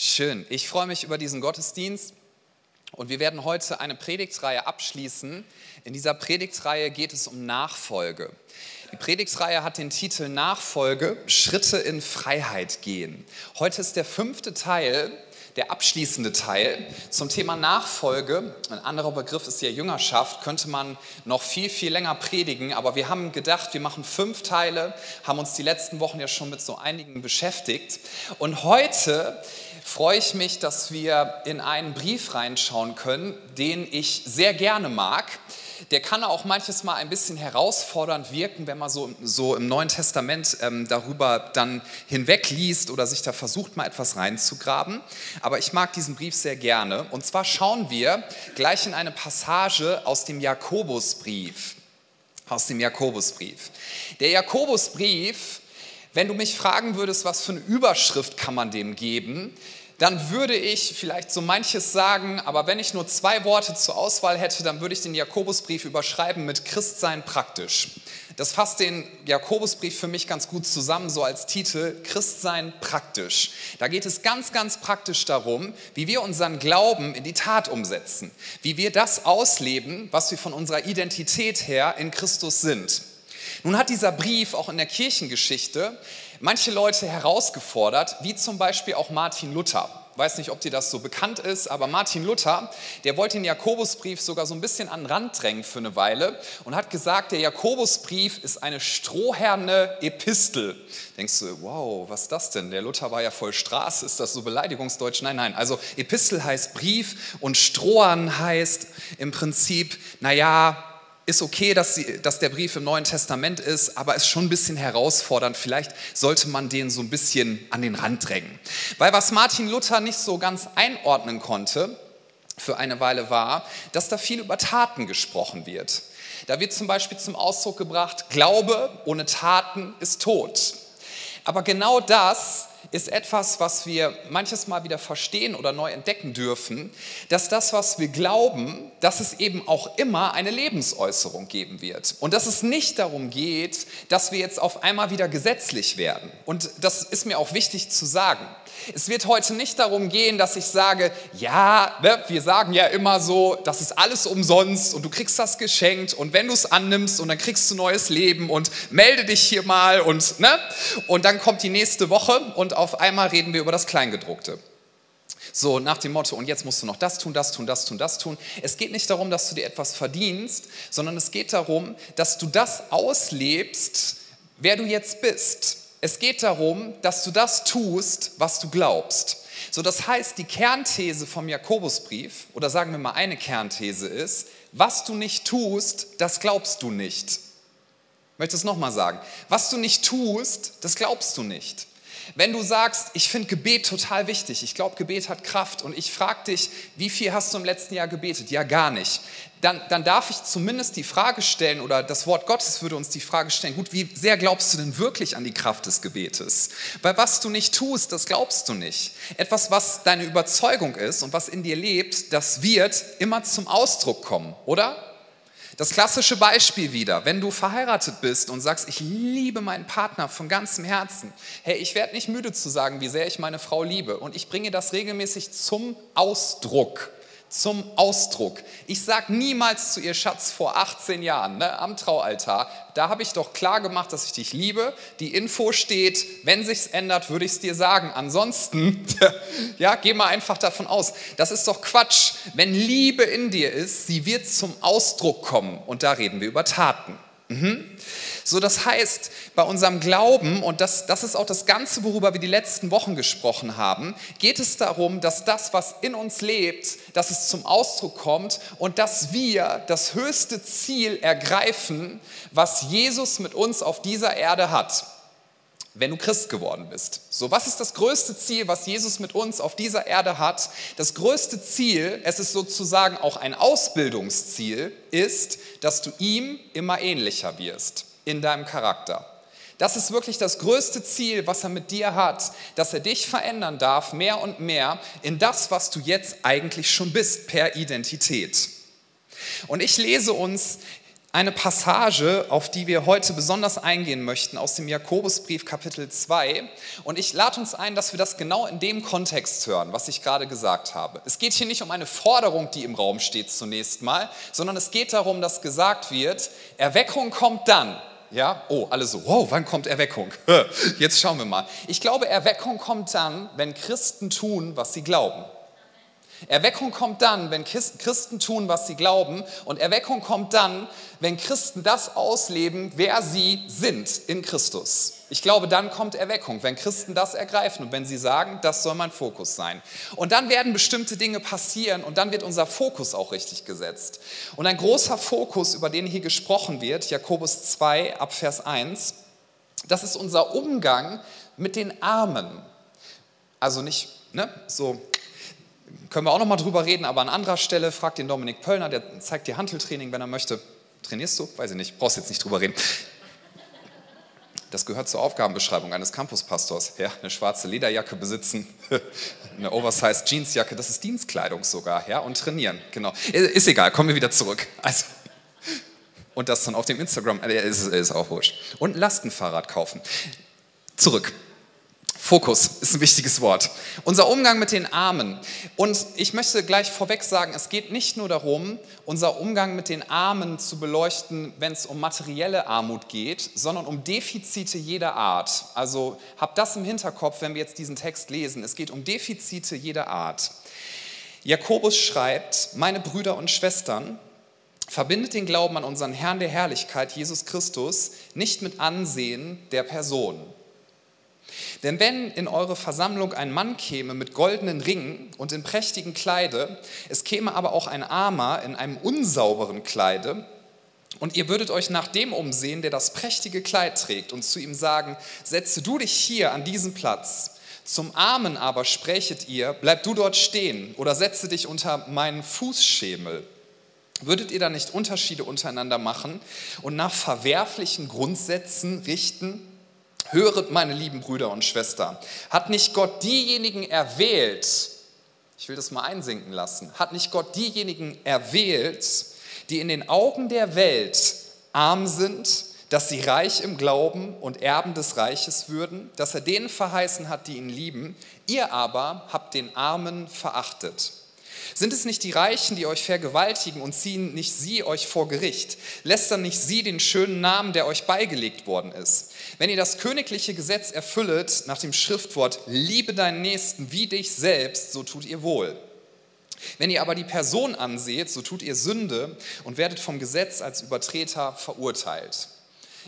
Schön. Ich freue mich über diesen Gottesdienst und wir werden heute eine Predigtreihe abschließen. In dieser Predigtreihe geht es um Nachfolge. Die Predigtreihe hat den Titel Nachfolge, Schritte in Freiheit gehen. Heute ist der fünfte Teil der abschließende Teil zum Thema Nachfolge. Ein anderer Begriff ist ja Jüngerschaft, könnte man noch viel, viel länger predigen, aber wir haben gedacht, wir machen fünf Teile, haben uns die letzten Wochen ja schon mit so einigen beschäftigt. Und heute freue ich mich, dass wir in einen Brief reinschauen können, den ich sehr gerne mag der kann auch manches Mal ein bisschen herausfordernd wirken, wenn man so, so im Neuen Testament ähm, darüber dann hinwegliest oder sich da versucht, mal etwas reinzugraben. Aber ich mag diesen Brief sehr gerne. Und zwar schauen wir gleich in eine Passage aus dem Jakobusbrief. Aus dem Jakobusbrief. Der Jakobusbrief, wenn du mich fragen würdest, was für eine Überschrift kann man dem geben, dann würde ich vielleicht so manches sagen, aber wenn ich nur zwei Worte zur Auswahl hätte, dann würde ich den Jakobusbrief überschreiben mit Christsein praktisch. Das fasst den Jakobusbrief für mich ganz gut zusammen, so als Titel Christsein praktisch. Da geht es ganz, ganz praktisch darum, wie wir unseren Glauben in die Tat umsetzen, wie wir das ausleben, was wir von unserer Identität her in Christus sind. Nun hat dieser Brief auch in der Kirchengeschichte manche Leute herausgefordert, wie zum Beispiel auch Martin Luther. Ich weiß nicht, ob dir das so bekannt ist, aber Martin Luther, der wollte den Jakobusbrief sogar so ein bisschen an den Rand drängen für eine Weile und hat gesagt, der Jakobusbrief ist eine strohherne Epistel. Denkst du, wow, was ist das denn? Der Luther war ja voll Straße, ist das so Beleidigungsdeutsch? Nein, nein, also Epistel heißt Brief und Strohern heißt im Prinzip, naja, ist okay, dass, sie, dass der Brief im Neuen Testament ist, aber ist schon ein bisschen herausfordernd. Vielleicht sollte man den so ein bisschen an den Rand drängen. Weil was Martin Luther nicht so ganz einordnen konnte für eine Weile war, dass da viel über Taten gesprochen wird. Da wird zum Beispiel zum Ausdruck gebracht, Glaube ohne Taten ist tot. Aber genau das ist etwas, was wir manches Mal wieder verstehen oder neu entdecken dürfen, dass das, was wir glauben, dass es eben auch immer eine Lebensäußerung geben wird. Und dass es nicht darum geht, dass wir jetzt auf einmal wieder gesetzlich werden. Und das ist mir auch wichtig zu sagen. Es wird heute nicht darum gehen, dass ich sage, ja, ne, wir sagen ja immer so, das ist alles umsonst und du kriegst das geschenkt und wenn du es annimmst und dann kriegst du neues Leben und melde dich hier mal und, ne? und dann kommt die nächste Woche und auf einmal reden wir über das Kleingedruckte. So nach dem Motto, und jetzt musst du noch das tun, das tun, das tun, das tun. Es geht nicht darum, dass du dir etwas verdienst, sondern es geht darum, dass du das auslebst, wer du jetzt bist. Es geht darum, dass du das tust, was du glaubst. So, das heißt, die Kernthese vom Jakobusbrief, oder sagen wir mal eine Kernthese ist, was du nicht tust, das glaubst du nicht. Ich möchte es nochmal sagen. Was du nicht tust, das glaubst du nicht. Wenn du sagst, ich finde Gebet total wichtig, ich glaube, Gebet hat Kraft und ich frage dich, wie viel hast du im letzten Jahr gebetet? Ja, gar nicht. Dann, dann darf ich zumindest die Frage stellen oder das Wort Gottes würde uns die Frage stellen, gut, wie sehr glaubst du denn wirklich an die Kraft des Gebetes? Weil was du nicht tust, das glaubst du nicht. Etwas, was deine Überzeugung ist und was in dir lebt, das wird immer zum Ausdruck kommen, oder? Das klassische Beispiel wieder, wenn du verheiratet bist und sagst, ich liebe meinen Partner von ganzem Herzen. Hey, ich werde nicht müde zu sagen, wie sehr ich meine Frau liebe. Und ich bringe das regelmäßig zum Ausdruck zum Ausdruck. Ich sage niemals zu ihr Schatz vor 18 Jahren ne, am Traualtar, da habe ich doch klar gemacht, dass ich dich liebe. Die Info steht, wenn sich's ändert, würde ich es dir sagen. Ansonsten, ja, geh mal einfach davon aus. Das ist doch Quatsch. Wenn Liebe in dir ist, sie wird zum Ausdruck kommen. Und da reden wir über Taten. Mhm. So, das heißt, bei unserem Glauben, und das, das ist auch das Ganze, worüber wir die letzten Wochen gesprochen haben, geht es darum, dass das, was in uns lebt, dass es zum Ausdruck kommt und dass wir das höchste Ziel ergreifen, was Jesus mit uns auf dieser Erde hat wenn du Christ geworden bist. So, was ist das größte Ziel, was Jesus mit uns auf dieser Erde hat? Das größte Ziel, es ist sozusagen auch ein Ausbildungsziel, ist, dass du ihm immer ähnlicher wirst in deinem Charakter. Das ist wirklich das größte Ziel, was er mit dir hat, dass er dich verändern darf, mehr und mehr in das, was du jetzt eigentlich schon bist, per Identität. Und ich lese uns eine Passage, auf die wir heute besonders eingehen möchten, aus dem Jakobusbrief Kapitel 2. Und ich lade uns ein, dass wir das genau in dem Kontext hören, was ich gerade gesagt habe. Es geht hier nicht um eine Forderung, die im Raum steht zunächst mal, sondern es geht darum, dass gesagt wird, Erweckung kommt dann. Ja, oh, alle so, wow, wann kommt Erweckung? Jetzt schauen wir mal. Ich glaube, Erweckung kommt dann, wenn Christen tun, was sie glauben. Erweckung kommt dann, wenn Christen tun, was sie glauben. Und Erweckung kommt dann, wenn Christen das ausleben, wer sie sind in Christus. Ich glaube, dann kommt Erweckung, wenn Christen das ergreifen und wenn sie sagen, das soll mein Fokus sein. Und dann werden bestimmte Dinge passieren und dann wird unser Fokus auch richtig gesetzt. Und ein großer Fokus, über den hier gesprochen wird, Jakobus 2 ab Vers 1, das ist unser Umgang mit den Armen. Also nicht ne, so können wir auch noch mal drüber reden, aber an anderer Stelle fragt den Dominik Pöllner, der zeigt dir Handeltraining, wenn er möchte. Trainierst du? Weiß ich nicht, brauchst jetzt nicht drüber reden. Das gehört zur Aufgabenbeschreibung eines Campuspastors. Ja, eine schwarze Lederjacke besitzen, eine Oversized Jeansjacke, das ist Dienstkleidung sogar, ja, und trainieren, genau. Ist egal, kommen wir wieder zurück. Also, und das dann auf dem Instagram, äh, ist, ist auch wurscht. Und ein Lastenfahrrad kaufen. Zurück. Fokus ist ein wichtiges Wort. Unser Umgang mit den Armen. Und ich möchte gleich vorweg sagen, es geht nicht nur darum, unser Umgang mit den Armen zu beleuchten, wenn es um materielle Armut geht, sondern um Defizite jeder Art. Also habt das im Hinterkopf, wenn wir jetzt diesen Text lesen. Es geht um Defizite jeder Art. Jakobus schreibt, meine Brüder und Schwestern, verbindet den Glauben an unseren Herrn der Herrlichkeit, Jesus Christus, nicht mit Ansehen der Person denn wenn in eure Versammlung ein Mann käme mit goldenen Ringen und in prächtigen Kleide, es käme aber auch ein Armer in einem unsauberen Kleide, und ihr würdet euch nach dem umsehen, der das prächtige Kleid trägt, und zu ihm sagen, setze du dich hier an diesen Platz. Zum Armen aber sprächet ihr, bleib du dort stehen oder setze dich unter meinen Fußschemel. Würdet ihr da nicht Unterschiede untereinander machen und nach verwerflichen Grundsätzen richten? Höret, meine lieben Brüder und Schwestern, hat nicht Gott diejenigen erwählt, ich will das mal einsinken lassen, hat nicht Gott diejenigen erwählt, die in den Augen der Welt arm sind, dass sie reich im Glauben und Erben des Reiches würden, dass er denen verheißen hat, die ihn lieben, ihr aber habt den Armen verachtet. Sind es nicht die Reichen, die euch vergewaltigen und ziehen nicht sie euch vor Gericht? Lästern nicht sie den schönen Namen, der euch beigelegt worden ist? Wenn ihr das königliche Gesetz erfüllet nach dem Schriftwort, liebe deinen Nächsten wie dich selbst, so tut ihr wohl. Wenn ihr aber die Person anseht, so tut ihr Sünde und werdet vom Gesetz als Übertreter verurteilt.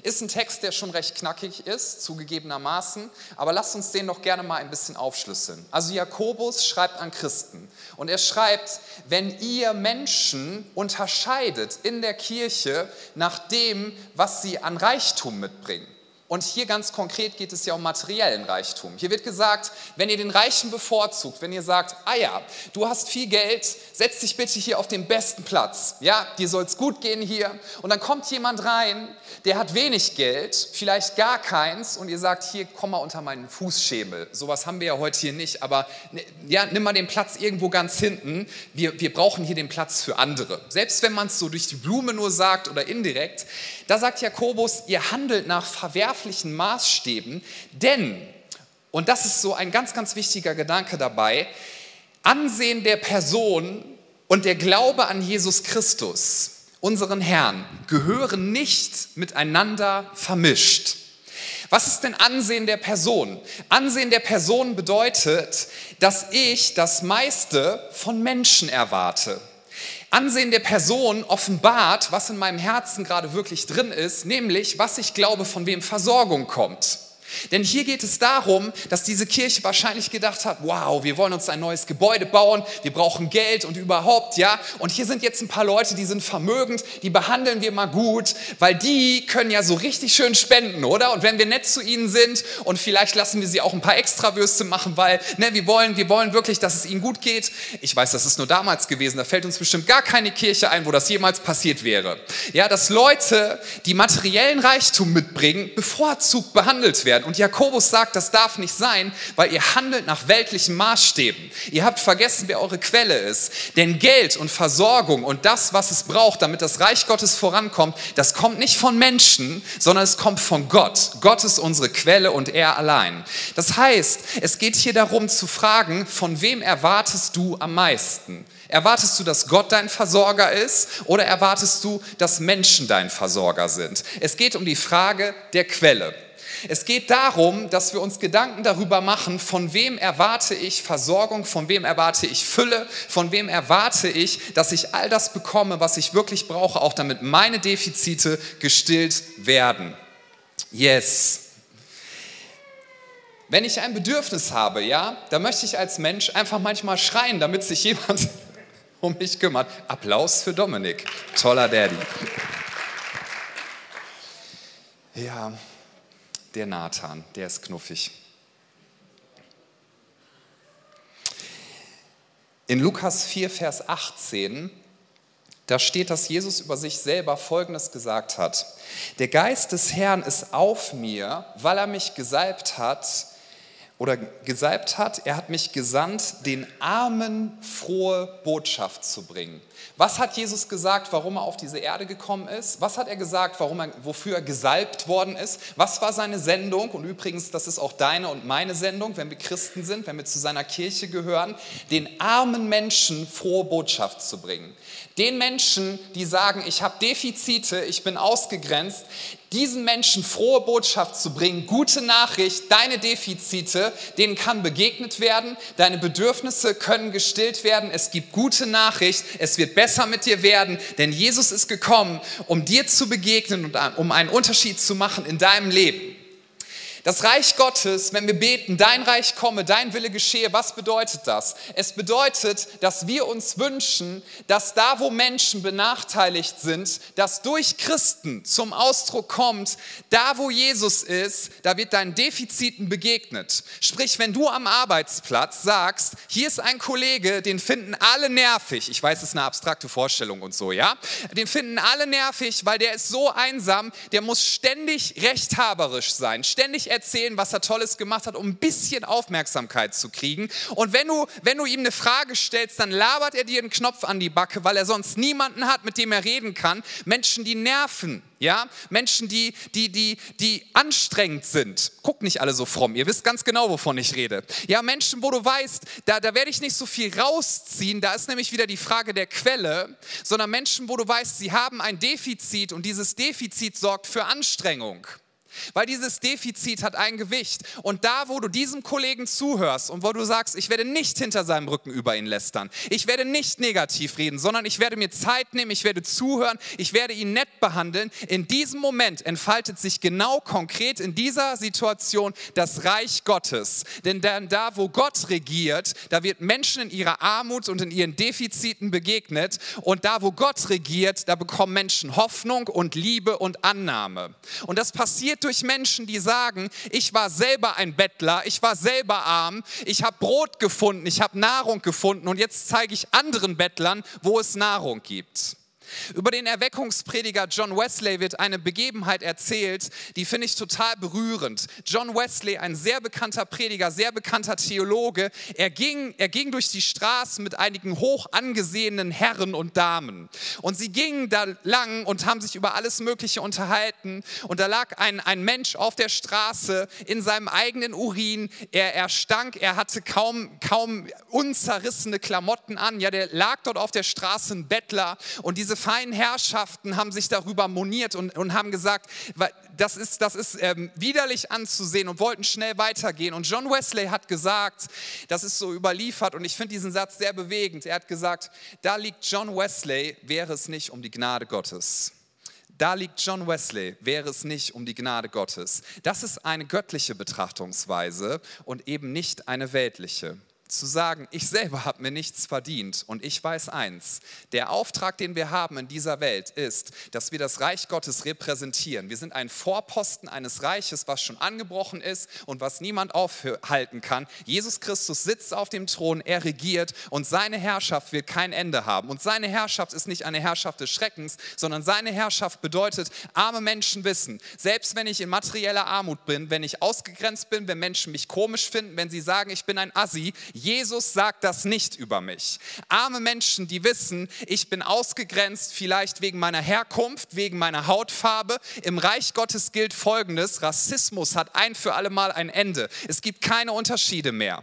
Ist ein Text, der schon recht knackig ist, zugegebenermaßen, aber lasst uns den doch gerne mal ein bisschen aufschlüsseln. Also Jakobus schreibt an Christen und er schreibt, wenn ihr Menschen unterscheidet in der Kirche nach dem, was sie an Reichtum mitbringen, und hier ganz konkret geht es ja um materiellen Reichtum. Hier wird gesagt, wenn ihr den Reichen bevorzugt, wenn ihr sagt, ah ja, du hast viel Geld, setz dich bitte hier auf den besten Platz. Ja, dir soll es gut gehen hier. Und dann kommt jemand rein, der hat wenig Geld, vielleicht gar keins, und ihr sagt, hier, komm mal unter meinen Fußschemel. Sowas haben wir ja heute hier nicht, aber ne, ja, nimm mal den Platz irgendwo ganz hinten. Wir, wir brauchen hier den Platz für andere. Selbst wenn man es so durch die Blume nur sagt oder indirekt, da sagt Jakobus, ihr handelt nach verwerflichen Maßstäben, denn, und das ist so ein ganz, ganz wichtiger Gedanke dabei, Ansehen der Person und der Glaube an Jesus Christus, unseren Herrn, gehören nicht miteinander vermischt. Was ist denn Ansehen der Person? Ansehen der Person bedeutet, dass ich das meiste von Menschen erwarte. Ansehen der Person offenbart, was in meinem Herzen gerade wirklich drin ist, nämlich was ich glaube, von wem Versorgung kommt. Denn hier geht es darum, dass diese Kirche wahrscheinlich gedacht hat, wow, wir wollen uns ein neues Gebäude bauen, wir brauchen Geld und überhaupt, ja. Und hier sind jetzt ein paar Leute, die sind vermögend, die behandeln wir mal gut, weil die können ja so richtig schön spenden, oder? Und wenn wir nett zu ihnen sind und vielleicht lassen wir sie auch ein paar Extrawürste machen, weil ne, wir, wollen, wir wollen wirklich, dass es ihnen gut geht. Ich weiß, das ist nur damals gewesen, da fällt uns bestimmt gar keine Kirche ein, wo das jemals passiert wäre. Ja, dass Leute, die materiellen Reichtum mitbringen, bevorzugt behandelt werden werden. Und Jakobus sagt, das darf nicht sein, weil ihr handelt nach weltlichen Maßstäben. Ihr habt vergessen, wer eure Quelle ist. Denn Geld und Versorgung und das, was es braucht, damit das Reich Gottes vorankommt, das kommt nicht von Menschen, sondern es kommt von Gott. Gott ist unsere Quelle und er allein. Das heißt, es geht hier darum zu fragen, von wem erwartest du am meisten? Erwartest du, dass Gott dein Versorger ist oder erwartest du, dass Menschen dein Versorger sind? Es geht um die Frage der Quelle. Es geht darum, dass wir uns Gedanken darüber machen, von wem erwarte ich Versorgung, von wem erwarte ich Fülle, von wem erwarte ich, dass ich all das bekomme, was ich wirklich brauche, auch damit meine Defizite gestillt werden. Yes. Wenn ich ein Bedürfnis habe, ja, dann möchte ich als Mensch einfach manchmal schreien, damit sich jemand um mich kümmert. Applaus für Dominik. Toller Daddy. Ja, der Nathan, der ist knuffig. In Lukas 4, Vers 18, da steht, dass Jesus über sich selber Folgendes gesagt hat. Der Geist des Herrn ist auf mir, weil er mich gesalbt hat, oder gesalbt hat, er hat mich gesandt, den Armen frohe Botschaft zu bringen. Was hat Jesus gesagt, warum er auf diese Erde gekommen ist? Was hat er gesagt, warum er, wofür er gesalbt worden ist? Was war seine Sendung? Und übrigens, das ist auch deine und meine Sendung, wenn wir Christen sind, wenn wir zu seiner Kirche gehören, den armen Menschen frohe Botschaft zu bringen. Den Menschen, die sagen, ich habe Defizite, ich bin ausgegrenzt, diesen Menschen frohe Botschaft zu bringen, gute Nachricht, deine Defizite, denen kann begegnet werden, deine Bedürfnisse können gestillt werden, es gibt gute Nachricht, es wird besser mit dir werden, denn Jesus ist gekommen, um dir zu begegnen und um einen Unterschied zu machen in deinem Leben. Das Reich Gottes, wenn wir beten, dein Reich komme, dein Wille geschehe, was bedeutet das? Es bedeutet, dass wir uns wünschen, dass da, wo Menschen benachteiligt sind, dass durch Christen zum Ausdruck kommt, da, wo Jesus ist, da wird deinen Defiziten begegnet. Sprich, wenn du am Arbeitsplatz sagst, hier ist ein Kollege, den finden alle nervig, ich weiß, es ist eine abstrakte Vorstellung und so, ja, den finden alle nervig, weil der ist so einsam, der muss ständig rechthaberisch sein, ständig erzählen, was er Tolles gemacht hat, um ein bisschen Aufmerksamkeit zu kriegen. Und wenn du, wenn du ihm eine Frage stellst, dann labert er dir einen Knopf an die Backe, weil er sonst niemanden hat, mit dem er reden kann. Menschen, die nerven. Ja, Menschen, die, die, die, die anstrengend sind. Guckt nicht alle so fromm, ihr wisst ganz genau, wovon ich rede. Ja, Menschen, wo du weißt, da, da werde ich nicht so viel rausziehen, da ist nämlich wieder die Frage der Quelle, sondern Menschen, wo du weißt, sie haben ein Defizit und dieses Defizit sorgt für Anstrengung. Weil dieses Defizit hat ein Gewicht. Und da, wo du diesem Kollegen zuhörst und wo du sagst, ich werde nicht hinter seinem Rücken über ihn lästern, ich werde nicht negativ reden, sondern ich werde mir Zeit nehmen, ich werde zuhören, ich werde ihn nett behandeln, in diesem Moment entfaltet sich genau konkret in dieser Situation das Reich Gottes. Denn da, wo Gott regiert, da wird Menschen in ihrer Armut und in ihren Defiziten begegnet. Und da, wo Gott regiert, da bekommen Menschen Hoffnung und Liebe und Annahme. Und das passiert durch Menschen, die sagen, ich war selber ein Bettler, ich war selber arm, ich habe Brot gefunden, ich habe Nahrung gefunden und jetzt zeige ich anderen Bettlern, wo es Nahrung gibt. Über den Erweckungsprediger John Wesley wird eine Begebenheit erzählt, die finde ich total berührend. John Wesley, ein sehr bekannter Prediger, sehr bekannter Theologe, er ging, er ging durch die Straßen mit einigen hoch angesehenen Herren und Damen. Und sie gingen da lang und haben sich über alles Mögliche unterhalten. Und da lag ein, ein Mensch auf der Straße in seinem eigenen Urin. Er, er stank, er hatte kaum, kaum unzerrissene Klamotten an. Ja, der lag dort auf der Straße, ein Bettler. Und diese feinen Herrschaften haben sich darüber moniert und, und haben gesagt, das ist, das ist ähm, widerlich anzusehen und wollten schnell weitergehen. Und John Wesley hat gesagt, das ist so überliefert und ich finde diesen Satz sehr bewegend. Er hat gesagt, da liegt John Wesley, wäre es nicht um die Gnade Gottes. Da liegt John Wesley, wäre es nicht um die Gnade Gottes. Das ist eine göttliche Betrachtungsweise und eben nicht eine weltliche. Zu sagen, ich selber habe mir nichts verdient und ich weiß eins, der Auftrag, den wir haben in dieser Welt ist, dass wir das Reich Gottes repräsentieren. Wir sind ein Vorposten eines Reiches, was schon angebrochen ist und was niemand aufhalten kann. Jesus Christus sitzt auf dem Thron, er regiert und seine Herrschaft wird kein Ende haben. Und seine Herrschaft ist nicht eine Herrschaft des Schreckens, sondern seine Herrschaft bedeutet, arme Menschen wissen, selbst wenn ich in materieller Armut bin, wenn ich ausgegrenzt bin, wenn Menschen mich komisch finden, wenn sie sagen, ich bin ein Assi, Jesus sagt das nicht über mich. Arme Menschen, die wissen, ich bin ausgegrenzt, vielleicht wegen meiner Herkunft, wegen meiner Hautfarbe. Im Reich Gottes gilt Folgendes, Rassismus hat ein für alle Mal ein Ende. Es gibt keine Unterschiede mehr.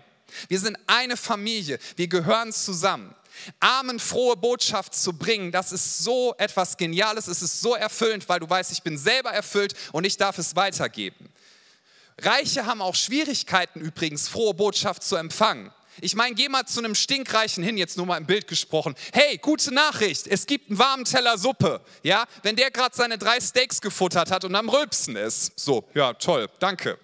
Wir sind eine Familie, wir gehören zusammen. Armen frohe Botschaft zu bringen, das ist so etwas Geniales, es ist so erfüllend, weil du weißt, ich bin selber erfüllt und ich darf es weitergeben. Reiche haben auch Schwierigkeiten übrigens, frohe Botschaft zu empfangen. Ich meine, geh mal zu einem Stinkreichen hin, jetzt nur mal im Bild gesprochen. Hey, gute Nachricht, es gibt einen warmen Teller Suppe. Ja, wenn der gerade seine drei Steaks gefuttert hat und am Rülpsen ist. So, ja, toll, danke.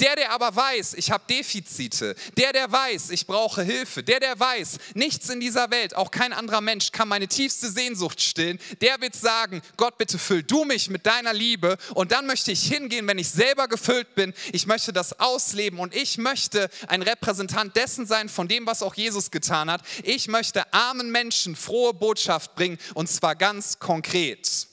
Der, der aber weiß, ich habe Defizite, der, der weiß, ich brauche Hilfe, der, der weiß, nichts in dieser Welt, auch kein anderer Mensch kann meine tiefste Sehnsucht stillen, der wird sagen, Gott, bitte füll du mich mit deiner Liebe und dann möchte ich hingehen, wenn ich selber gefüllt bin, ich möchte das ausleben und ich möchte ein Repräsentant dessen sein, von dem, was auch Jesus getan hat. Ich möchte armen Menschen frohe Botschaft bringen und zwar ganz konkret.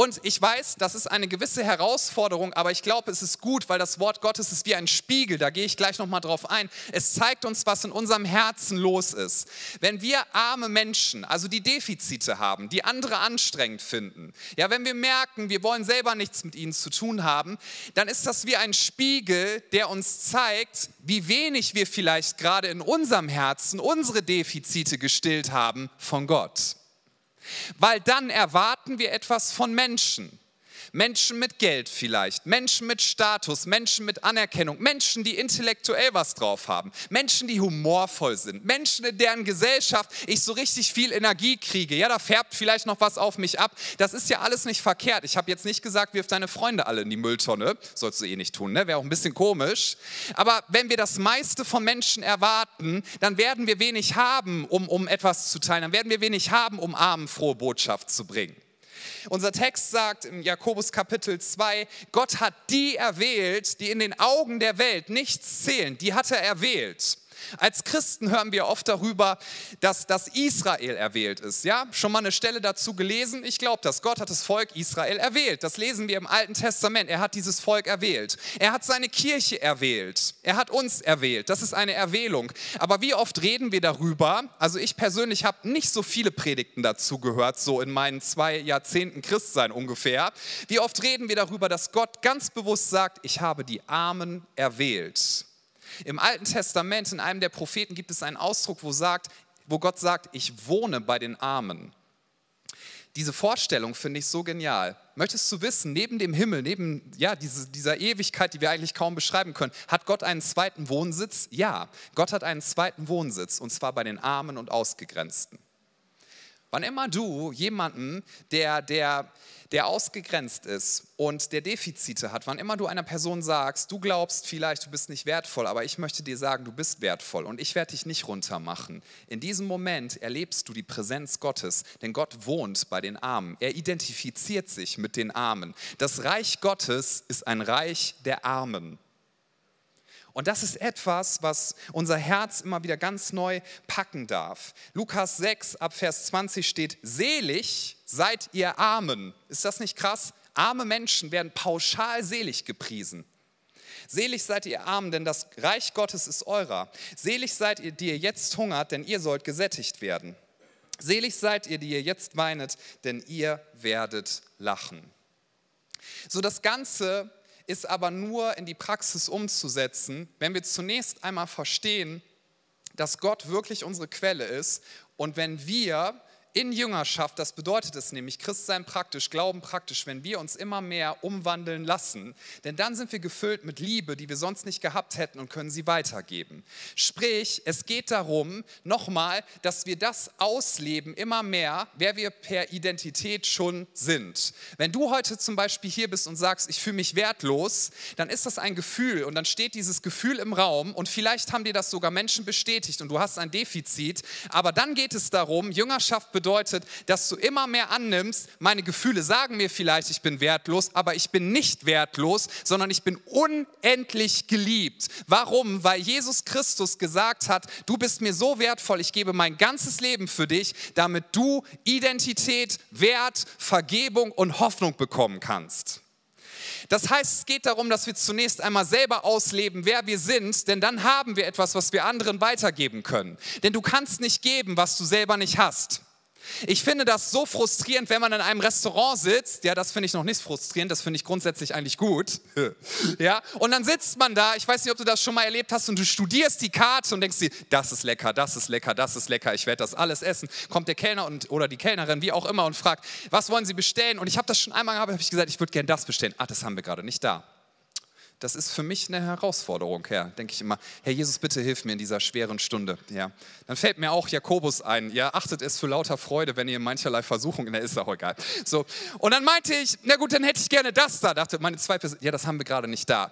Und ich weiß, das ist eine gewisse Herausforderung, aber ich glaube, es ist gut, weil das Wort Gottes ist wie ein Spiegel. Da gehe ich gleich nochmal drauf ein. Es zeigt uns, was in unserem Herzen los ist. Wenn wir arme Menschen, also die Defizite haben, die andere anstrengend finden, ja, wenn wir merken, wir wollen selber nichts mit ihnen zu tun haben, dann ist das wie ein Spiegel, der uns zeigt, wie wenig wir vielleicht gerade in unserem Herzen unsere Defizite gestillt haben von Gott. Weil dann erwarten wir etwas von Menschen. Menschen mit Geld vielleicht, Menschen mit Status, Menschen mit Anerkennung, Menschen, die intellektuell was drauf haben, Menschen, die humorvoll sind, Menschen, in deren Gesellschaft ich so richtig viel Energie kriege. Ja, da färbt vielleicht noch was auf mich ab. Das ist ja alles nicht verkehrt. Ich habe jetzt nicht gesagt, wirf deine Freunde alle in die Mülltonne. Sollst du eh nicht tun, ne? wäre auch ein bisschen komisch. Aber wenn wir das meiste von Menschen erwarten, dann werden wir wenig haben, um, um etwas zu teilen. Dann werden wir wenig haben, um Armen frohe Botschaft zu bringen. Unser Text sagt im Jakobus Kapitel 2, Gott hat die erwählt, die in den Augen der Welt nichts zählen. Die hat er erwählt. Als Christen hören wir oft darüber, dass das Israel erwählt ist. Ja, schon mal eine Stelle dazu gelesen. Ich glaube, dass Gott hat das Volk Israel erwählt. Das lesen wir im Alten Testament. Er hat dieses Volk erwählt. Er hat seine Kirche erwählt. Er hat uns erwählt. Das ist eine Erwählung. Aber wie oft reden wir darüber? Also ich persönlich habe nicht so viele Predigten dazu gehört, so in meinen zwei Jahrzehnten Christsein ungefähr. Wie oft reden wir darüber, dass Gott ganz bewusst sagt, ich habe die Armen erwählt. Im Alten Testament, in einem der Propheten, gibt es einen Ausdruck, wo, sagt, wo Gott sagt, ich wohne bei den Armen. Diese Vorstellung finde ich so genial. Möchtest du wissen, neben dem Himmel, neben ja, diese, dieser Ewigkeit, die wir eigentlich kaum beschreiben können, hat Gott einen zweiten Wohnsitz? Ja, Gott hat einen zweiten Wohnsitz und zwar bei den Armen und Ausgegrenzten. Wann immer du jemanden, der, der der ausgegrenzt ist und der Defizite hat, wann immer du einer Person sagst, du glaubst vielleicht, du bist nicht wertvoll, aber ich möchte dir sagen, du bist wertvoll und ich werde dich nicht runtermachen. In diesem Moment erlebst du die Präsenz Gottes, denn Gott wohnt bei den Armen. Er identifiziert sich mit den Armen. Das Reich Gottes ist ein Reich der Armen. Und das ist etwas, was unser Herz immer wieder ganz neu packen darf. Lukas 6 ab Vers 20 steht, selig seid ihr Armen. Ist das nicht krass? Arme Menschen werden pauschal selig gepriesen. Selig seid ihr Armen, denn das Reich Gottes ist eurer. Selig seid ihr, die ihr jetzt hungert, denn ihr sollt gesättigt werden. Selig seid ihr, die ihr jetzt weinet, denn ihr werdet lachen. So das Ganze ist aber nur in die Praxis umzusetzen, wenn wir zunächst einmal verstehen, dass Gott wirklich unsere Quelle ist und wenn wir in Jüngerschaft, das bedeutet es nämlich, Christsein praktisch, Glauben praktisch, wenn wir uns immer mehr umwandeln lassen, denn dann sind wir gefüllt mit Liebe, die wir sonst nicht gehabt hätten und können sie weitergeben. Sprich, es geht darum, nochmal, dass wir das ausleben, immer mehr, wer wir per Identität schon sind. Wenn du heute zum Beispiel hier bist und sagst, ich fühle mich wertlos, dann ist das ein Gefühl und dann steht dieses Gefühl im Raum und vielleicht haben dir das sogar Menschen bestätigt und du hast ein Defizit, aber dann geht es darum, Jüngerschaft bedeutet, dass du immer mehr annimmst, meine Gefühle sagen mir vielleicht, ich bin wertlos, aber ich bin nicht wertlos, sondern ich bin unendlich geliebt. Warum? Weil Jesus Christus gesagt hat, du bist mir so wertvoll, ich gebe mein ganzes Leben für dich, damit du Identität, Wert, Vergebung und Hoffnung bekommen kannst. Das heißt, es geht darum, dass wir zunächst einmal selber ausleben, wer wir sind, denn dann haben wir etwas, was wir anderen weitergeben können. Denn du kannst nicht geben, was du selber nicht hast. Ich finde das so frustrierend, wenn man in einem Restaurant sitzt. Ja, das finde ich noch nicht frustrierend, das finde ich grundsätzlich eigentlich gut. Ja, und dann sitzt man da, ich weiß nicht, ob du das schon mal erlebt hast, und du studierst die Karte und denkst dir, das ist lecker, das ist lecker, das ist lecker, ich werde das alles essen. Kommt der Kellner und, oder die Kellnerin, wie auch immer, und fragt, was wollen Sie bestellen? Und ich habe das schon einmal gehabt, habe ich gesagt, ich würde gerne das bestellen. Ah, das haben wir gerade nicht da das ist für mich eine Herausforderung, Herr. Denke ich immer, Herr Jesus, bitte hilf mir in dieser schweren Stunde. Ja. Dann fällt mir auch Jakobus ein. Ja, achtet es für lauter Freude, wenn ihr in mancherlei Versuchung, na ist auch egal. So. Und dann meinte ich, na gut, dann hätte ich gerne das da. Dachte meine zwei Personen, ja, das haben wir gerade nicht da.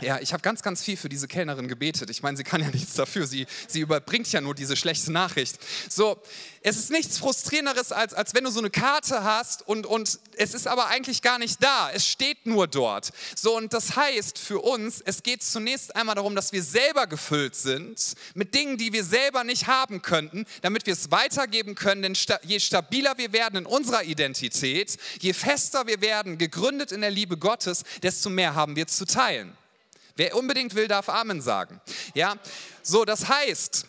Ja, ich habe ganz, ganz viel für diese Kellnerin gebetet. Ich meine, sie kann ja nichts dafür. Sie, sie überbringt ja nur diese schlechte Nachricht. So, es ist nichts Frustrierenderes, als, als wenn du so eine Karte hast und, und es ist aber eigentlich gar nicht da. Es steht nur dort. So, und das heißt für uns, es geht zunächst einmal darum, dass wir selber gefüllt sind mit Dingen, die wir selber nicht haben könnten, damit wir es weitergeben können. Denn sta je stabiler wir werden in unserer Identität, je fester wir werden, gegründet in der Liebe Gottes, desto mehr haben wir zu teilen. Wer unbedingt will, darf Amen sagen. Ja, so, das heißt,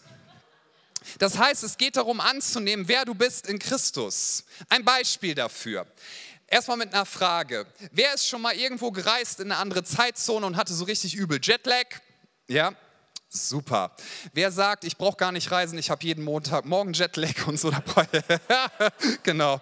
das heißt, es geht darum anzunehmen, wer du bist in Christus. Ein Beispiel dafür. Erstmal mit einer Frage. Wer ist schon mal irgendwo gereist in eine andere Zeitzone und hatte so richtig übel Jetlag? Ja, super. Wer sagt, ich brauche gar nicht reisen, ich habe jeden Montag morgen Jetlag und so dabei? genau.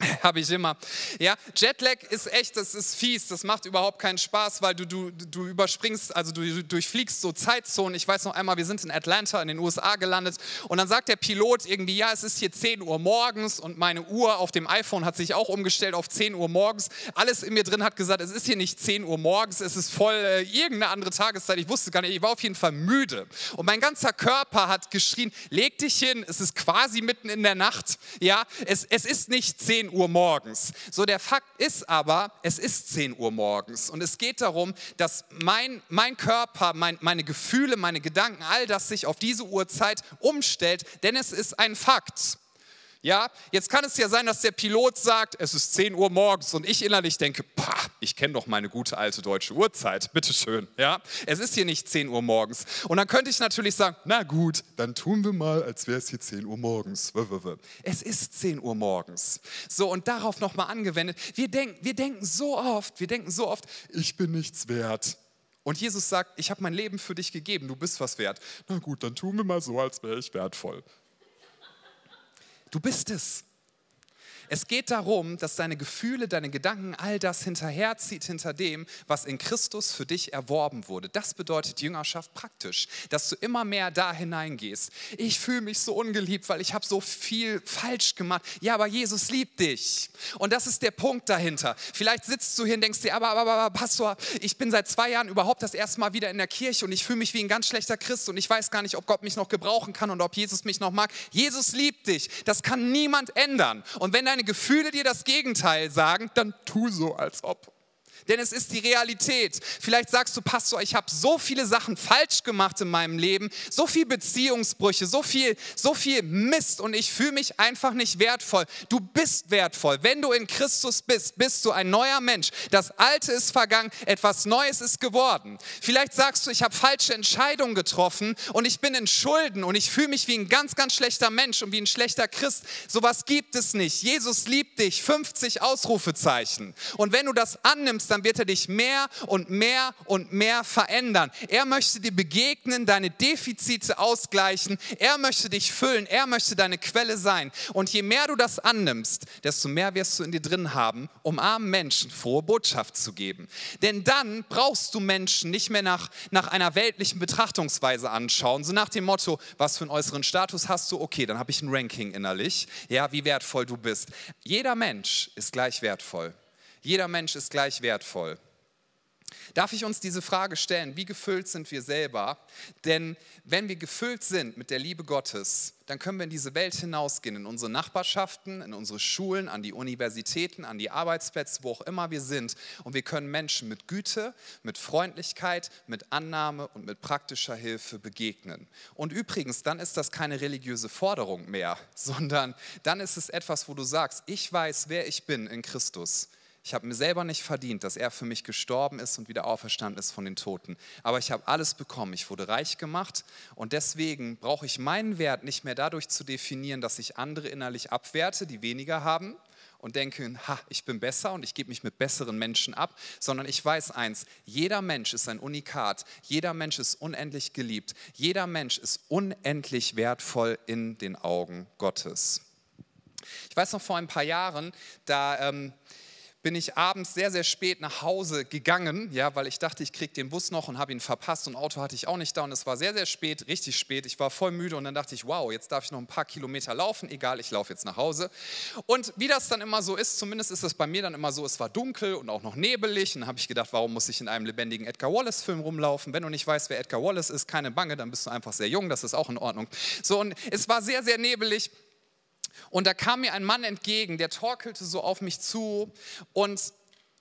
Habe ich immer. Ja, Jetlag ist echt, das ist fies, das macht überhaupt keinen Spaß, weil du, du, du überspringst, also du durchfliegst so Zeitzonen. Ich weiß noch einmal, wir sind in Atlanta in den USA gelandet und dann sagt der Pilot irgendwie, ja, es ist hier 10 Uhr morgens und meine Uhr auf dem iPhone hat sich auch umgestellt auf 10 Uhr morgens. Alles in mir drin hat gesagt, es ist hier nicht 10 Uhr morgens, es ist voll äh, irgendeine andere Tageszeit. Ich wusste gar nicht, ich war auf jeden Fall müde. Und mein ganzer Körper hat geschrien, leg dich hin, es ist quasi mitten in der Nacht. Ja, es, es ist nicht 10 10 Uhr morgens. So, der Fakt ist aber, es ist 10 Uhr morgens. Und es geht darum, dass mein, mein Körper, mein, meine Gefühle, meine Gedanken, all das sich auf diese Uhrzeit umstellt, denn es ist ein Fakt. Ja, jetzt kann es ja sein, dass der Pilot sagt, es ist 10 Uhr morgens und ich innerlich denke, pah, ich kenne doch meine gute alte deutsche Uhrzeit, bitteschön. Ja, es ist hier nicht 10 Uhr morgens. Und dann könnte ich natürlich sagen, na gut, dann tun wir mal, als wäre es hier 10 Uhr morgens. Es ist 10 Uhr morgens. So, und darauf nochmal angewendet. Wir denken, wir denken so oft, wir denken so oft, ich bin nichts wert. Und Jesus sagt, ich habe mein Leben für dich gegeben, du bist was wert. Na gut, dann tun wir mal so, als wäre ich wertvoll. Du bist es. Es geht darum, dass deine Gefühle, deine Gedanken, all das hinterherzieht hinter dem, was in Christus für dich erworben wurde. Das bedeutet Jüngerschaft praktisch, dass du immer mehr da hineingehst. Ich fühle mich so ungeliebt, weil ich habe so viel falsch gemacht. Ja, aber Jesus liebt dich. Und das ist der Punkt dahinter. Vielleicht sitzt du hier und denkst dir, aber, aber, aber Pastor, ich bin seit zwei Jahren überhaupt das erste Mal wieder in der Kirche und ich fühle mich wie ein ganz schlechter Christ und ich weiß gar nicht, ob Gott mich noch gebrauchen kann und ob Jesus mich noch mag. Jesus liebt dich. Das kann niemand ändern. Und wenn dein deine Gefühle dir das Gegenteil sagen, dann tu so, als ob denn es ist die Realität. Vielleicht sagst du, Pastor, ich habe so viele Sachen falsch gemacht in meinem Leben, so viel Beziehungsbrüche, so viel, so viel Mist und ich fühle mich einfach nicht wertvoll. Du bist wertvoll. Wenn du in Christus bist, bist du ein neuer Mensch. Das Alte ist vergangen, etwas Neues ist geworden. Vielleicht sagst du, ich habe falsche Entscheidungen getroffen und ich bin in Schulden und ich fühle mich wie ein ganz, ganz schlechter Mensch und wie ein schlechter Christ. Sowas gibt es nicht. Jesus liebt dich. 50 Ausrufezeichen. Und wenn du das annimmst, bist, dann wird er dich mehr und mehr und mehr verändern. Er möchte dir begegnen, deine Defizite ausgleichen. Er möchte dich füllen. Er möchte deine Quelle sein. Und je mehr du das annimmst, desto mehr wirst du in dir drin haben, um armen Menschen frohe Botschaft zu geben. Denn dann brauchst du Menschen nicht mehr nach, nach einer weltlichen Betrachtungsweise anschauen, so nach dem Motto, was für einen äußeren Status hast du? Okay, dann habe ich ein Ranking innerlich. Ja, wie wertvoll du bist. Jeder Mensch ist gleich wertvoll. Jeder Mensch ist gleich wertvoll. Darf ich uns diese Frage stellen, wie gefüllt sind wir selber? Denn wenn wir gefüllt sind mit der Liebe Gottes, dann können wir in diese Welt hinausgehen, in unsere Nachbarschaften, in unsere Schulen, an die Universitäten, an die Arbeitsplätze, wo auch immer wir sind. Und wir können Menschen mit Güte, mit Freundlichkeit, mit Annahme und mit praktischer Hilfe begegnen. Und übrigens, dann ist das keine religiöse Forderung mehr, sondern dann ist es etwas, wo du sagst, ich weiß, wer ich bin in Christus. Ich habe mir selber nicht verdient, dass er für mich gestorben ist und wieder auferstanden ist von den Toten. Aber ich habe alles bekommen. Ich wurde reich gemacht und deswegen brauche ich meinen Wert nicht mehr dadurch zu definieren, dass ich andere innerlich abwerte, die weniger haben und denke, ha, ich bin besser und ich gebe mich mit besseren Menschen ab, sondern ich weiß eins, jeder Mensch ist ein Unikat, jeder Mensch ist unendlich geliebt, jeder Mensch ist unendlich wertvoll in den Augen Gottes. Ich weiß noch vor ein paar Jahren, da ähm, bin ich abends sehr, sehr spät nach Hause gegangen, ja, weil ich dachte, ich kriege den Bus noch und habe ihn verpasst und Auto hatte ich auch nicht da und es war sehr, sehr spät, richtig spät. Ich war voll müde und dann dachte ich, wow, jetzt darf ich noch ein paar Kilometer laufen, egal, ich laufe jetzt nach Hause. Und wie das dann immer so ist, zumindest ist es bei mir dann immer so, es war dunkel und auch noch nebelig und habe ich gedacht, warum muss ich in einem lebendigen Edgar Wallace-Film rumlaufen? Wenn du nicht weißt, wer Edgar Wallace ist, keine Bange, dann bist du einfach sehr jung, das ist auch in Ordnung. So, und es war sehr, sehr nebelig und da kam mir ein Mann entgegen, der torkelte so auf mich zu und,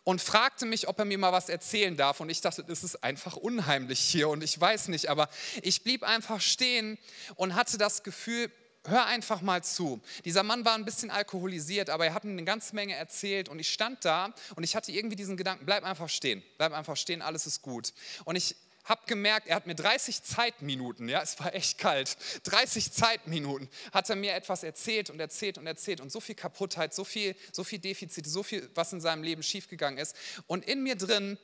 und fragte mich, ob er mir mal was erzählen darf. Und ich dachte, das ist einfach unheimlich hier und ich weiß nicht, aber ich blieb einfach stehen und hatte das Gefühl, hör einfach mal zu. Dieser Mann war ein bisschen alkoholisiert, aber er hat mir eine ganze Menge erzählt und ich stand da und ich hatte irgendwie diesen Gedanken, bleib einfach stehen, bleib einfach stehen, alles ist gut. Und ich habe gemerkt, er hat mir 30 Zeitminuten, ja, es war echt kalt, 30 Zeitminuten hat er mir etwas erzählt und erzählt und erzählt und so viel Kaputtheit, so viel, so viel Defizite, so viel, was in seinem Leben schiefgegangen ist. Und in mir drin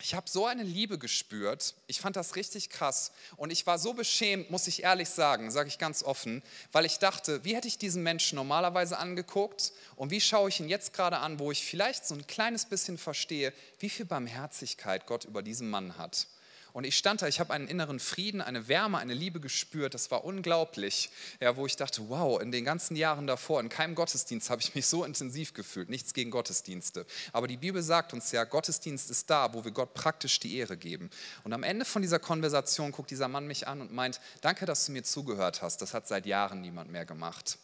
ich habe so eine Liebe gespürt. Ich fand das richtig krass. Und ich war so beschämt, muss ich ehrlich sagen, sage ich ganz offen, weil ich dachte, wie hätte ich diesen Menschen normalerweise angeguckt und wie schaue ich ihn jetzt gerade an, wo ich vielleicht so ein kleines bisschen verstehe, wie viel Barmherzigkeit Gott über diesen Mann hat. Und ich stand da, ich habe einen inneren Frieden, eine Wärme, eine Liebe gespürt. Das war unglaublich, ja, wo ich dachte, wow, in den ganzen Jahren davor, in keinem Gottesdienst habe ich mich so intensiv gefühlt. Nichts gegen Gottesdienste. Aber die Bibel sagt uns ja, Gottesdienst ist da, wo wir Gott praktisch die Ehre geben. Und am Ende von dieser Konversation guckt dieser Mann mich an und meint, danke, dass du mir zugehört hast. Das hat seit Jahren niemand mehr gemacht.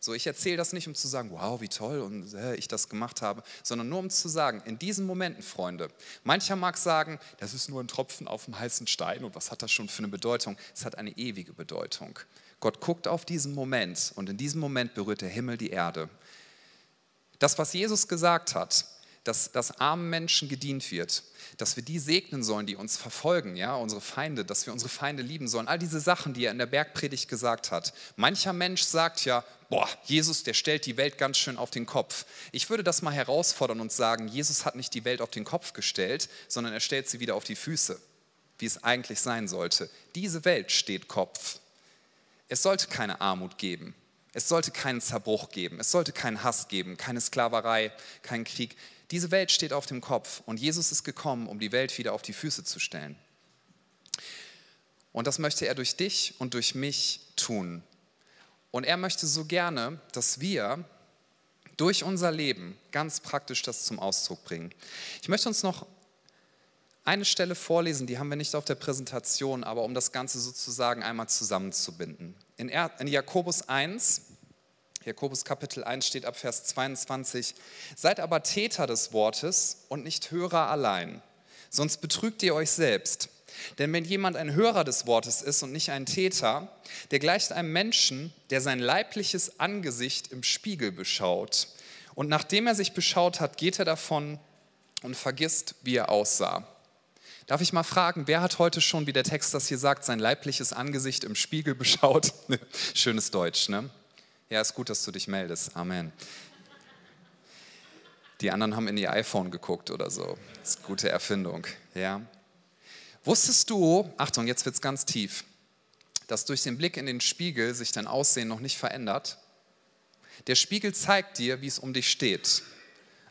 So, ich erzähle das nicht, um zu sagen, wow, wie toll und äh, ich das gemacht habe, sondern nur um zu sagen, in diesen Momenten, Freunde, mancher mag sagen, das ist nur ein Tropfen auf dem heißen Stein und was hat das schon für eine Bedeutung? Es hat eine ewige Bedeutung. Gott guckt auf diesen Moment und in diesem Moment berührt der Himmel die Erde. Das, was Jesus gesagt hat, dass, dass armen Menschen gedient wird, dass wir die segnen sollen, die uns verfolgen, ja, unsere Feinde, dass wir unsere Feinde lieben sollen. All diese Sachen, die er in der Bergpredigt gesagt hat. Mancher Mensch sagt ja, boah, Jesus, der stellt die Welt ganz schön auf den Kopf. Ich würde das mal herausfordern und sagen, Jesus hat nicht die Welt auf den Kopf gestellt, sondern er stellt sie wieder auf die Füße, wie es eigentlich sein sollte. Diese Welt steht Kopf. Es sollte keine Armut geben. Es sollte keinen Zerbruch geben. Es sollte keinen Hass geben, keine Sklaverei, keinen Krieg. Diese Welt steht auf dem Kopf und Jesus ist gekommen, um die Welt wieder auf die Füße zu stellen. Und das möchte er durch dich und durch mich tun. Und er möchte so gerne, dass wir durch unser Leben ganz praktisch das zum Ausdruck bringen. Ich möchte uns noch eine Stelle vorlesen, die haben wir nicht auf der Präsentation, aber um das Ganze sozusagen einmal zusammenzubinden. In, Jakobus 1, Jakobus Kapitel 1 steht ab Vers 22, seid aber Täter des Wortes und nicht Hörer allein, sonst betrügt ihr euch selbst. Denn wenn jemand ein Hörer des Wortes ist und nicht ein Täter, der gleicht einem Menschen, der sein leibliches Angesicht im Spiegel beschaut. Und nachdem er sich beschaut hat, geht er davon und vergisst, wie er aussah. Darf ich mal fragen, wer hat heute schon, wie der Text das hier sagt, sein leibliches Angesicht im Spiegel beschaut? Schönes Deutsch, ne? Ja, ist gut, dass du dich meldest. Amen. Die anderen haben in ihr iPhone geguckt oder so. Das ist eine gute Erfindung, ja. Wusstest du, Achtung, jetzt wird es ganz tief, dass durch den Blick in den Spiegel sich dein Aussehen noch nicht verändert? Der Spiegel zeigt dir, wie es um dich steht.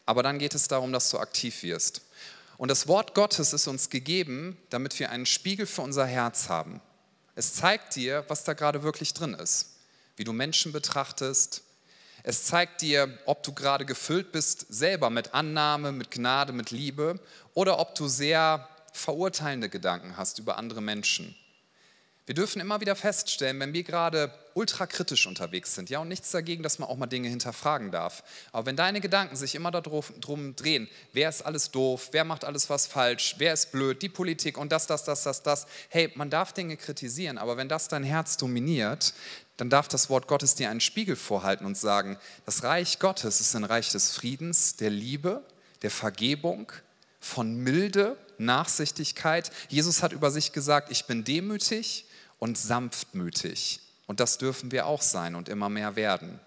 Aber dann geht es darum, dass du aktiv wirst. Und das Wort Gottes ist uns gegeben, damit wir einen Spiegel für unser Herz haben. Es zeigt dir, was da gerade wirklich drin ist, wie du Menschen betrachtest. Es zeigt dir, ob du gerade gefüllt bist selber mit Annahme, mit Gnade, mit Liebe oder ob du sehr verurteilende Gedanken hast über andere Menschen. Wir dürfen immer wieder feststellen, wenn wir gerade ultrakritisch unterwegs sind, ja, und nichts dagegen, dass man auch mal Dinge hinterfragen darf. Aber wenn deine Gedanken sich immer darum drehen, wer ist alles doof, wer macht alles was falsch, wer ist blöd, die Politik und das, das, das, das, das, hey, man darf Dinge kritisieren, aber wenn das dein Herz dominiert, dann darf das Wort Gottes dir einen Spiegel vorhalten und sagen, das Reich Gottes ist ein Reich des Friedens, der Liebe, der Vergebung, von Milde, Nachsichtigkeit. Jesus hat über sich gesagt, ich bin demütig und sanftmütig. Und das dürfen wir auch sein und immer mehr werden.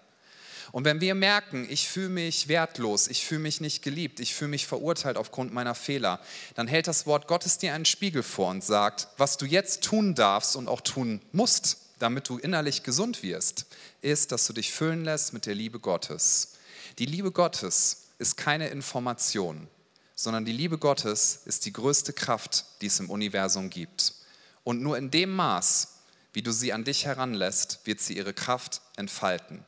Und wenn wir merken, ich fühle mich wertlos, ich fühle mich nicht geliebt, ich fühle mich verurteilt aufgrund meiner Fehler, dann hält das Wort Gottes dir einen Spiegel vor und sagt, was du jetzt tun darfst und auch tun musst, damit du innerlich gesund wirst, ist, dass du dich füllen lässt mit der Liebe Gottes. Die Liebe Gottes ist keine Information, sondern die Liebe Gottes ist die größte Kraft, die es im Universum gibt. Und nur in dem Maß, wie du sie an dich heranlässt, wird sie ihre Kraft entfalten.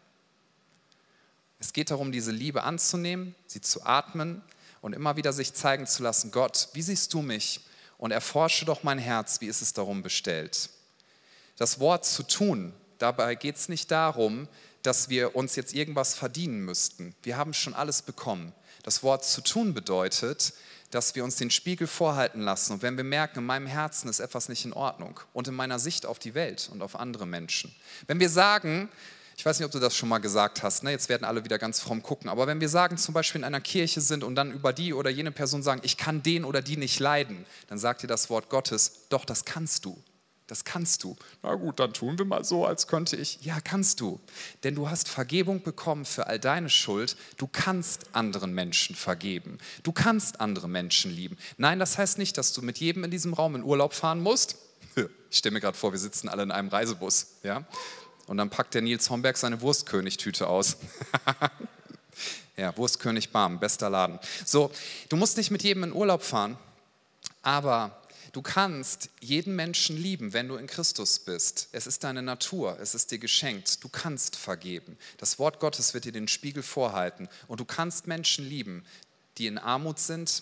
Es geht darum, diese Liebe anzunehmen, sie zu atmen und immer wieder sich zeigen zu lassen, Gott, wie siehst du mich? Und erforsche doch mein Herz, wie ist es darum bestellt. Das Wort zu tun, dabei geht es nicht darum, dass wir uns jetzt irgendwas verdienen müssten. Wir haben schon alles bekommen. Das Wort zu tun bedeutet, dass wir uns den Spiegel vorhalten lassen und wenn wir merken, in meinem Herzen ist etwas nicht in Ordnung und in meiner Sicht auf die Welt und auf andere Menschen. Wenn wir sagen, ich weiß nicht, ob du das schon mal gesagt hast, ne? jetzt werden alle wieder ganz fromm gucken, aber wenn wir sagen, zum Beispiel in einer Kirche sind und dann über die oder jene Person sagen, ich kann den oder die nicht leiden, dann sagt dir das Wort Gottes, doch, das kannst du. Das kannst du. Na gut, dann tun wir mal so, als könnte ich. Ja, kannst du. Denn du hast Vergebung bekommen für all deine Schuld. Du kannst anderen Menschen vergeben. Du kannst andere Menschen lieben. Nein, das heißt nicht, dass du mit jedem in diesem Raum in Urlaub fahren musst. Ich stelle mir gerade vor, wir sitzen alle in einem Reisebus. Ja? Und dann packt der Nils Homberg seine Wurstkönigtüte aus. ja, Wurstkönig Barm, bester Laden. So, du musst nicht mit jedem in Urlaub fahren, aber Du kannst jeden Menschen lieben, wenn du in Christus bist. Es ist deine Natur, es ist dir geschenkt. Du kannst vergeben. Das Wort Gottes wird dir den Spiegel vorhalten. Und du kannst Menschen lieben, die in Armut sind,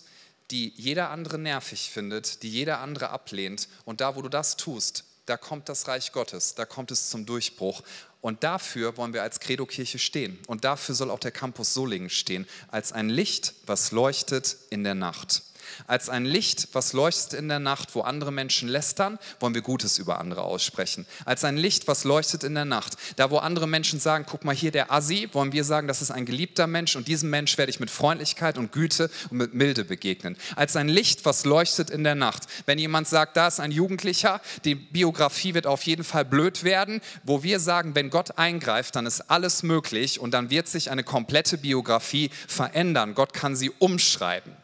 die jeder andere nervig findet, die jeder andere ablehnt. Und da, wo du das tust, da kommt das Reich Gottes, da kommt es zum Durchbruch. Und dafür wollen wir als Credo-Kirche stehen. Und dafür soll auch der Campus Solingen stehen, als ein Licht, was leuchtet in der Nacht. Als ein Licht, was leuchtet in der Nacht, wo andere Menschen lästern, wollen wir Gutes über andere aussprechen. Als ein Licht, was leuchtet in der Nacht, da wo andere Menschen sagen, guck mal hier der Assi, wollen wir sagen, das ist ein geliebter Mensch und diesem Mensch werde ich mit Freundlichkeit und Güte und mit Milde begegnen. Als ein Licht, was leuchtet in der Nacht. Wenn jemand sagt, da ist ein Jugendlicher, die Biografie wird auf jeden Fall blöd werden, wo wir sagen, wenn Gott eingreift, dann ist alles möglich und dann wird sich eine komplette Biografie verändern. Gott kann sie umschreiben.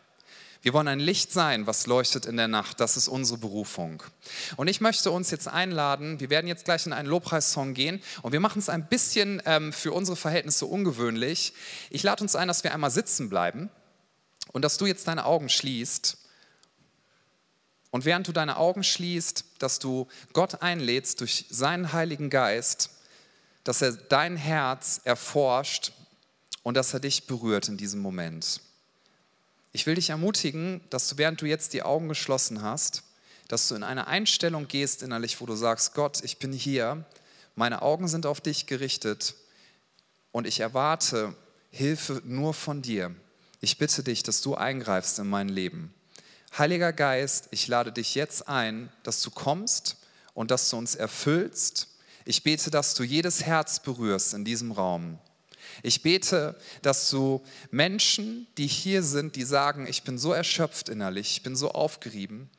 Wir wollen ein Licht sein, was leuchtet in der Nacht. Das ist unsere Berufung. Und ich möchte uns jetzt einladen, wir werden jetzt gleich in einen Lobpreissong gehen und wir machen es ein bisschen ähm, für unsere Verhältnisse ungewöhnlich. Ich lade uns ein, dass wir einmal sitzen bleiben und dass du jetzt deine Augen schließt. Und während du deine Augen schließt, dass du Gott einlädst durch seinen Heiligen Geist, dass er dein Herz erforscht und dass er dich berührt in diesem Moment. Ich will dich ermutigen, dass du, während du jetzt die Augen geschlossen hast, dass du in eine Einstellung gehst innerlich, wo du sagst, Gott, ich bin hier, meine Augen sind auf dich gerichtet und ich erwarte Hilfe nur von dir. Ich bitte dich, dass du eingreifst in mein Leben. Heiliger Geist, ich lade dich jetzt ein, dass du kommst und dass du uns erfüllst. Ich bete, dass du jedes Herz berührst in diesem Raum. Ich bete, dass du Menschen, die hier sind, die sagen, ich bin so erschöpft innerlich, ich bin so aufgerieben,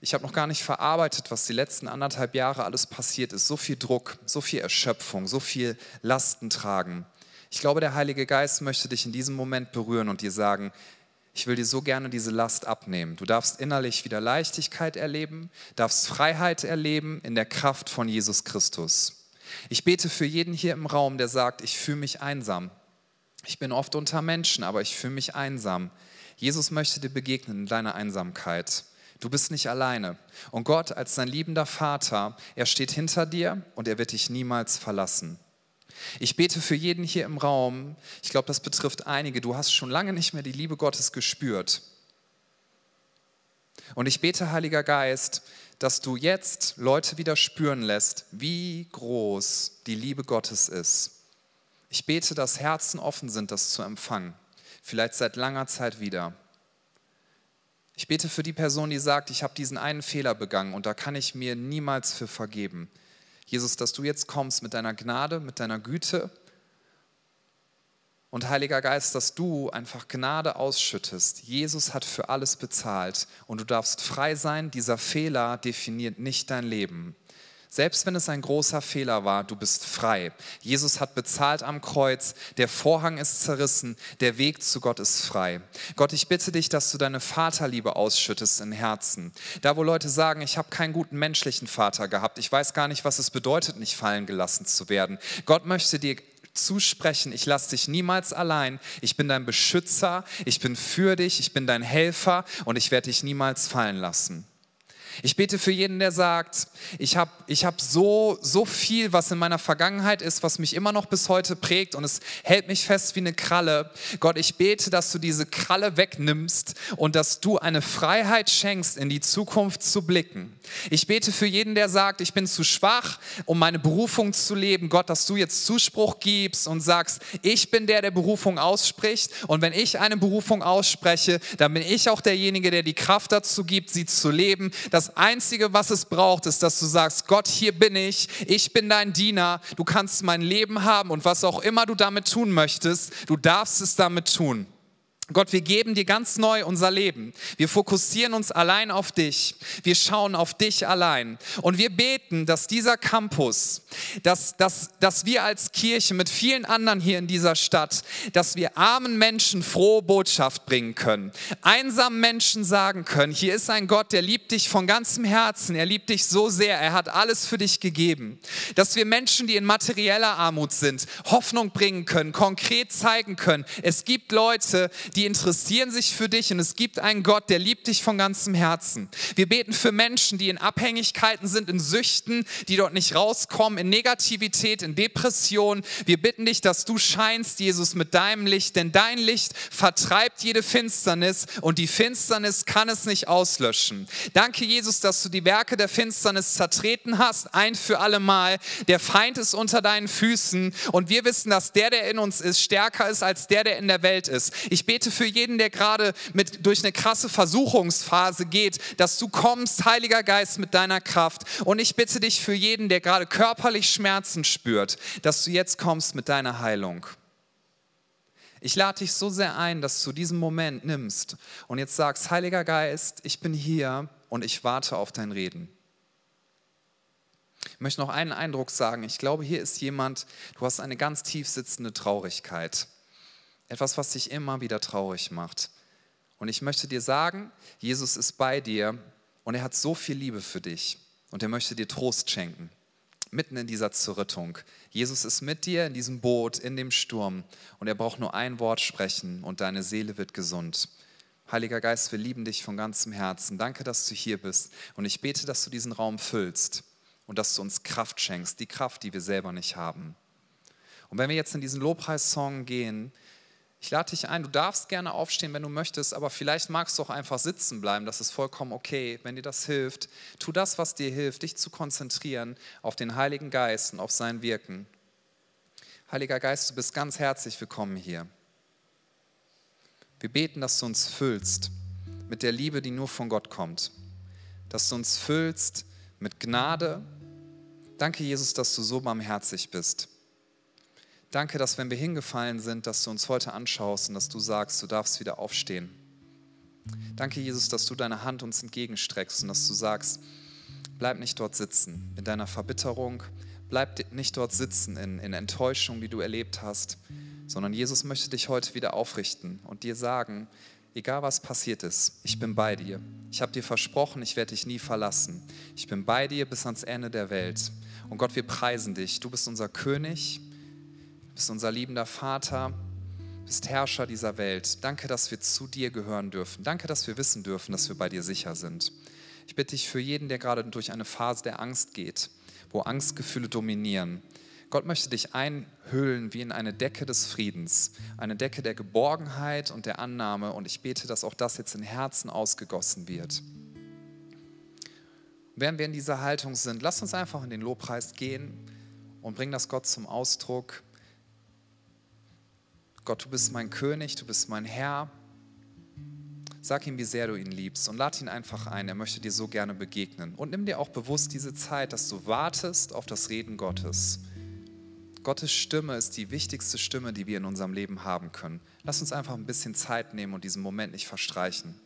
ich habe noch gar nicht verarbeitet, was die letzten anderthalb Jahre alles passiert ist. So viel Druck, so viel Erschöpfung, so viel Lasten tragen. Ich glaube, der Heilige Geist möchte dich in diesem Moment berühren und dir sagen, ich will dir so gerne diese Last abnehmen. Du darfst innerlich wieder Leichtigkeit erleben, darfst Freiheit erleben in der Kraft von Jesus Christus. Ich bete für jeden hier im Raum, der sagt, ich fühle mich einsam. Ich bin oft unter Menschen, aber ich fühle mich einsam. Jesus möchte dir begegnen in deiner Einsamkeit. Du bist nicht alleine. Und Gott als dein liebender Vater, er steht hinter dir und er wird dich niemals verlassen. Ich bete für jeden hier im Raum. Ich glaube, das betrifft einige. Du hast schon lange nicht mehr die Liebe Gottes gespürt. Und ich bete, Heiliger Geist, dass du jetzt Leute wieder spüren lässt, wie groß die Liebe Gottes ist. Ich bete, dass Herzen offen sind, das zu empfangen. Vielleicht seit langer Zeit wieder. Ich bete für die Person, die sagt, ich habe diesen einen Fehler begangen und da kann ich mir niemals für vergeben. Jesus, dass du jetzt kommst mit deiner Gnade, mit deiner Güte. Und Heiliger Geist, dass du einfach Gnade ausschüttest. Jesus hat für alles bezahlt und du darfst frei sein. Dieser Fehler definiert nicht dein Leben. Selbst wenn es ein großer Fehler war, du bist frei. Jesus hat bezahlt am Kreuz, der Vorhang ist zerrissen, der Weg zu Gott ist frei. Gott, ich bitte dich, dass du deine Vaterliebe ausschüttest im Herzen. Da, wo Leute sagen, ich habe keinen guten menschlichen Vater gehabt, ich weiß gar nicht, was es bedeutet, nicht fallen gelassen zu werden. Gott möchte dir zusprechen, ich lasse dich niemals allein, ich bin dein Beschützer, ich bin für dich, ich bin dein Helfer. Und ich werde dich niemals fallen lassen. Ich bete für jeden, der sagt, ich habe ich hab so, so viel, was in meiner Vergangenheit ist, was mich immer noch bis heute prägt und es hält mich fest wie eine Kralle. Gott, ich bete, dass du diese Kralle wegnimmst und dass du eine Freiheit schenkst, in die Zukunft zu blicken. Ich bete für jeden, der sagt, ich bin zu schwach, um meine Berufung zu leben. Gott, dass du jetzt Zuspruch gibst und sagst, ich bin der, der Berufung ausspricht und wenn ich eine Berufung ausspreche, dann bin ich auch derjenige, der die Kraft dazu gibt, sie zu leben. Das das Einzige, was es braucht, ist, dass du sagst, Gott, hier bin ich, ich bin dein Diener, du kannst mein Leben haben und was auch immer du damit tun möchtest, du darfst es damit tun. Gott, wir geben dir ganz neu unser Leben. Wir fokussieren uns allein auf dich. Wir schauen auf dich allein. Und wir beten, dass dieser Campus, dass, dass, dass wir als Kirche mit vielen anderen hier in dieser Stadt, dass wir armen Menschen frohe Botschaft bringen können. Einsamen Menschen sagen können, hier ist ein Gott, der liebt dich von ganzem Herzen. Er liebt dich so sehr. Er hat alles für dich gegeben. Dass wir Menschen, die in materieller Armut sind, Hoffnung bringen können, konkret zeigen können. Es gibt Leute, die interessieren sich für dich und es gibt einen Gott, der liebt dich von ganzem Herzen. Wir beten für Menschen, die in Abhängigkeiten sind, in Süchten, die dort nicht rauskommen, in Negativität, in Depression. Wir bitten dich, dass du scheinst, Jesus, mit deinem Licht, denn dein Licht vertreibt jede Finsternis und die Finsternis kann es nicht auslöschen. Danke, Jesus, dass du die Werke der Finsternis zertreten hast, ein für alle Mal. Der Feind ist unter deinen Füßen und wir wissen, dass der, der in uns ist, stärker ist als der, der in der Welt ist. Ich bete bete für jeden, der gerade mit, durch eine krasse Versuchungsphase geht, dass du kommst, Heiliger Geist, mit deiner Kraft. Und ich bitte dich für jeden, der gerade körperlich Schmerzen spürt, dass du jetzt kommst mit deiner Heilung. Ich lade dich so sehr ein, dass du diesen Moment nimmst und jetzt sagst, Heiliger Geist, ich bin hier und ich warte auf dein Reden. Ich möchte noch einen Eindruck sagen. Ich glaube, hier ist jemand, du hast eine ganz tief sitzende Traurigkeit. Etwas, was dich immer wieder traurig macht. Und ich möchte dir sagen, Jesus ist bei dir und er hat so viel Liebe für dich und er möchte dir Trost schenken. Mitten in dieser Zerrüttung. Jesus ist mit dir in diesem Boot, in dem Sturm und er braucht nur ein Wort sprechen und deine Seele wird gesund. Heiliger Geist, wir lieben dich von ganzem Herzen. Danke, dass du hier bist und ich bete, dass du diesen Raum füllst und dass du uns Kraft schenkst, die Kraft, die wir selber nicht haben. Und wenn wir jetzt in diesen Lobpreissong gehen, ich lade dich ein, du darfst gerne aufstehen, wenn du möchtest, aber vielleicht magst du auch einfach sitzen bleiben. Das ist vollkommen okay. Wenn dir das hilft, tu das, was dir hilft, dich zu konzentrieren auf den Heiligen Geist und auf sein Wirken. Heiliger Geist, du bist ganz herzlich willkommen hier. Wir beten, dass du uns füllst mit der Liebe, die nur von Gott kommt. Dass du uns füllst mit Gnade. Danke, Jesus, dass du so barmherzig bist. Danke, dass wenn wir hingefallen sind, dass du uns heute anschaust und dass du sagst, du darfst wieder aufstehen. Danke, Jesus, dass du deine Hand uns entgegenstreckst und dass du sagst, bleib nicht dort sitzen in deiner Verbitterung, bleib nicht dort sitzen in, in Enttäuschung, die du erlebt hast. sondern Jesus möchte dich heute wieder aufrichten und dir sagen, egal was passiert ist, ich bin bei dir. Ich habe dir versprochen, ich werde dich nie verlassen. Ich bin bei dir bis ans Ende der Welt. Und Gott, wir preisen dich. Du bist unser König, bist unser liebender Vater, bist Herrscher dieser Welt. Danke, dass wir zu dir gehören dürfen. Danke, dass wir wissen dürfen, dass wir bei dir sicher sind. Ich bitte dich für jeden, der gerade durch eine Phase der Angst geht, wo Angstgefühle dominieren. Gott möchte dich einhüllen wie in eine Decke des Friedens, eine Decke der Geborgenheit und der Annahme. Und ich bete, dass auch das jetzt in Herzen ausgegossen wird. Während wir in dieser Haltung sind, lass uns einfach in den Lobpreis gehen und bring das Gott zum Ausdruck. Gott, du bist mein König, du bist mein Herr. Sag ihm, wie sehr du ihn liebst und lad ihn einfach ein. Er möchte dir so gerne begegnen. Und nimm dir auch bewusst diese Zeit, dass du wartest auf das Reden Gottes. Gottes Stimme ist die wichtigste Stimme, die wir in unserem Leben haben können. Lass uns einfach ein bisschen Zeit nehmen und diesen Moment nicht verstreichen.